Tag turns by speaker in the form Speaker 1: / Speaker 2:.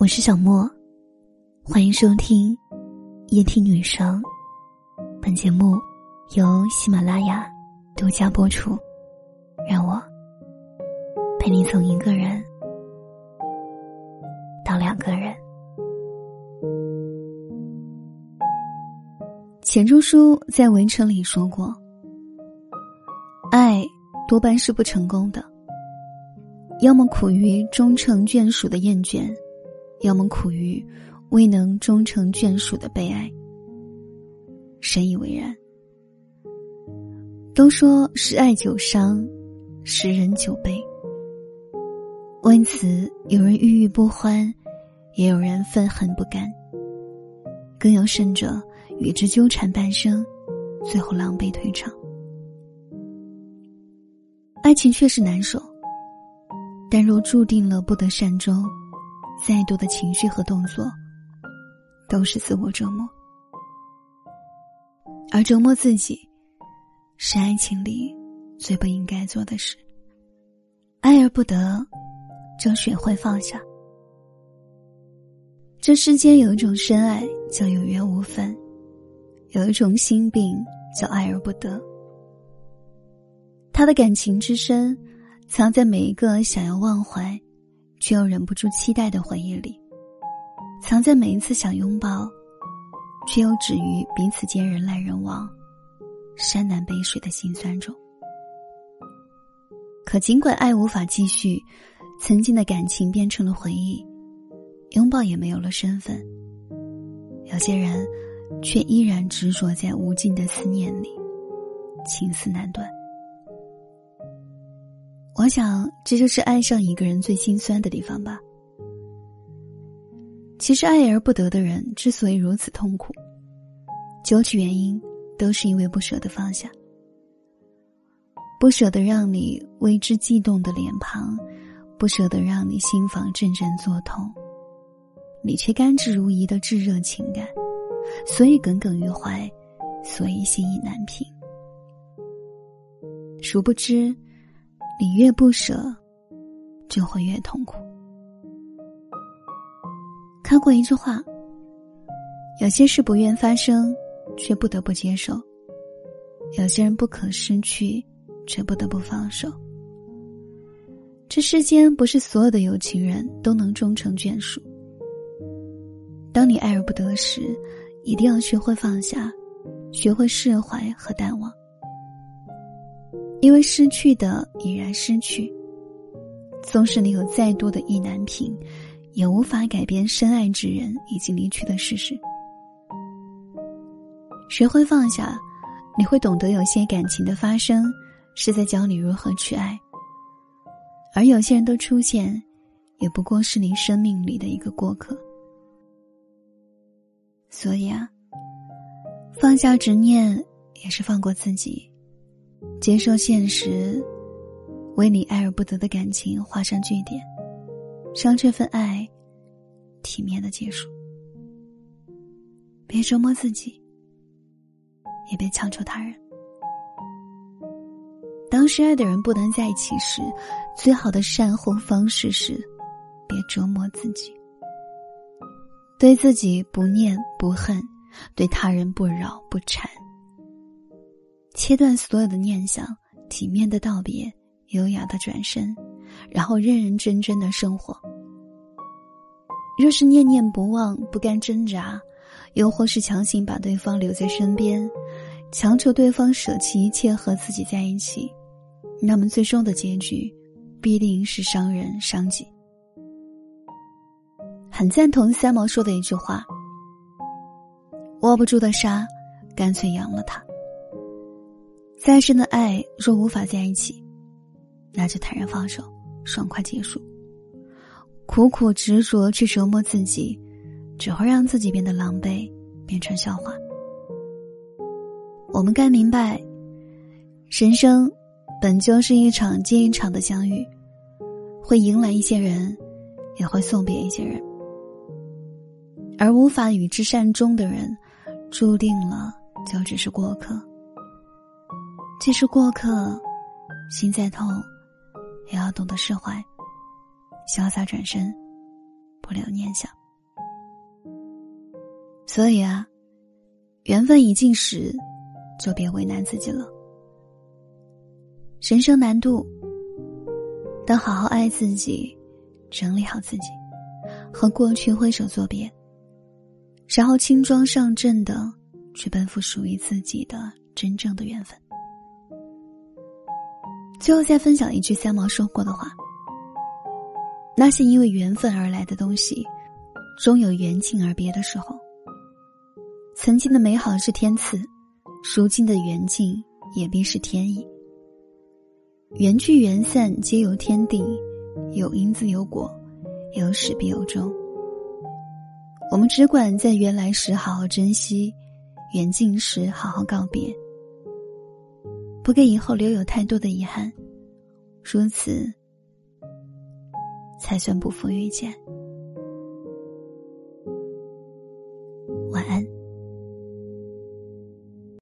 Speaker 1: 我是小莫，欢迎收听夜听女生。本节目由喜马拉雅独家播出。让我陪你从一个人到两个人。钱钟书在《围城》里说过：“爱多半是不成功的，要么苦于终成眷属的厌倦。”要么苦于未能终成眷属的悲哀，深以为然。都说十爱九伤，十人九悲。为此，有人郁郁不欢，也有人愤恨不甘，更有甚者与之纠缠半生，最后狼狈退场。爱情确实难守，但若注定了不得善终。再多的情绪和动作，都是自我折磨，而折磨自己，是爱情里最不应该做的事。爱而不得，就学会放下。这世间有一种深爱叫有缘无分，有一种心病叫爱而不得。他的感情之深，藏在每一个想要忘怀。却又忍不住期待的回忆里，藏在每一次想拥抱，却又止于彼此间人来人往、山南北水的心酸中。可尽管爱无法继续，曾经的感情变成了回忆，拥抱也没有了身份，有些人却依然执着在无尽的思念里，情丝难断。我想，这就是爱上一个人最心酸的地方吧。其实，爱而不得的人之所以如此痛苦，究其原因，都是因为不舍得放下，不舍得让你为之悸动的脸庞，不舍得让你心房阵阵作痛，你却甘之如饴的炙热情感，所以耿耿于怀，所以心意难平。殊不知。你越不舍，就会越痛苦。看过一句话：有些事不愿发生，却不得不接受；有些人不可失去，却不得不放手。这世间不是所有的有情人都能终成眷属。当你爱而不得时，一定要学会放下，学会释怀和淡忘。因为失去的已然失去，纵使你有再多的意难平，也无法改变深爱之人已经离去的事实。学会放下，你会懂得有些感情的发生是在教你如何去爱，而有些人的出现，也不过是你生命里的一个过客。所以啊，放下执念，也是放过自己。接受现实，为你爱而不得的感情画上句点，让这份爱体面的结束。别折磨自己，也别强求他人。当深爱的人不能在一起时，最好的善后方式是别折磨自己。对自己不念不恨，对他人不扰不缠。切断所有的念想，体面的道别，优雅的转身，然后认认真真的生活。若是念念不忘，不甘挣扎，又或是强行把对方留在身边，强求对方舍弃一切和自己在一起，那么最终的结局，必定是伤人伤己。很赞同三毛说的一句话：“握不住的沙，干脆扬了它。”再深的爱，若无法在一起，那就坦然放手，爽快结束。苦苦执着去折磨自己，只会让自己变得狼狈，变成笑话。我们该明白，人生本就是一场接一场的相遇，会迎来一些人，也会送别一些人，而无法与之善终的人，注定了就只是过客。既是过客，心再痛，也要懂得释怀，潇洒转身，不留念想。所以啊，缘分已尽时，就别为难自己了。人生难度，当好好爱自己，整理好自己，和过去挥手作别，然后轻装上阵的去奔赴属于自己的真正的缘分。最后再分享一句三毛说过的话：“那些因为缘分而来的东西，终有缘尽而别的时候。曾经的美好是天赐，如今的缘尽也必是天意。缘聚缘散皆由天定，有因自有果，有始必有终。我们只管在缘来时好好珍惜，缘尽时好好告别。”不给以后留有太多的遗憾，如此才算不负遇见。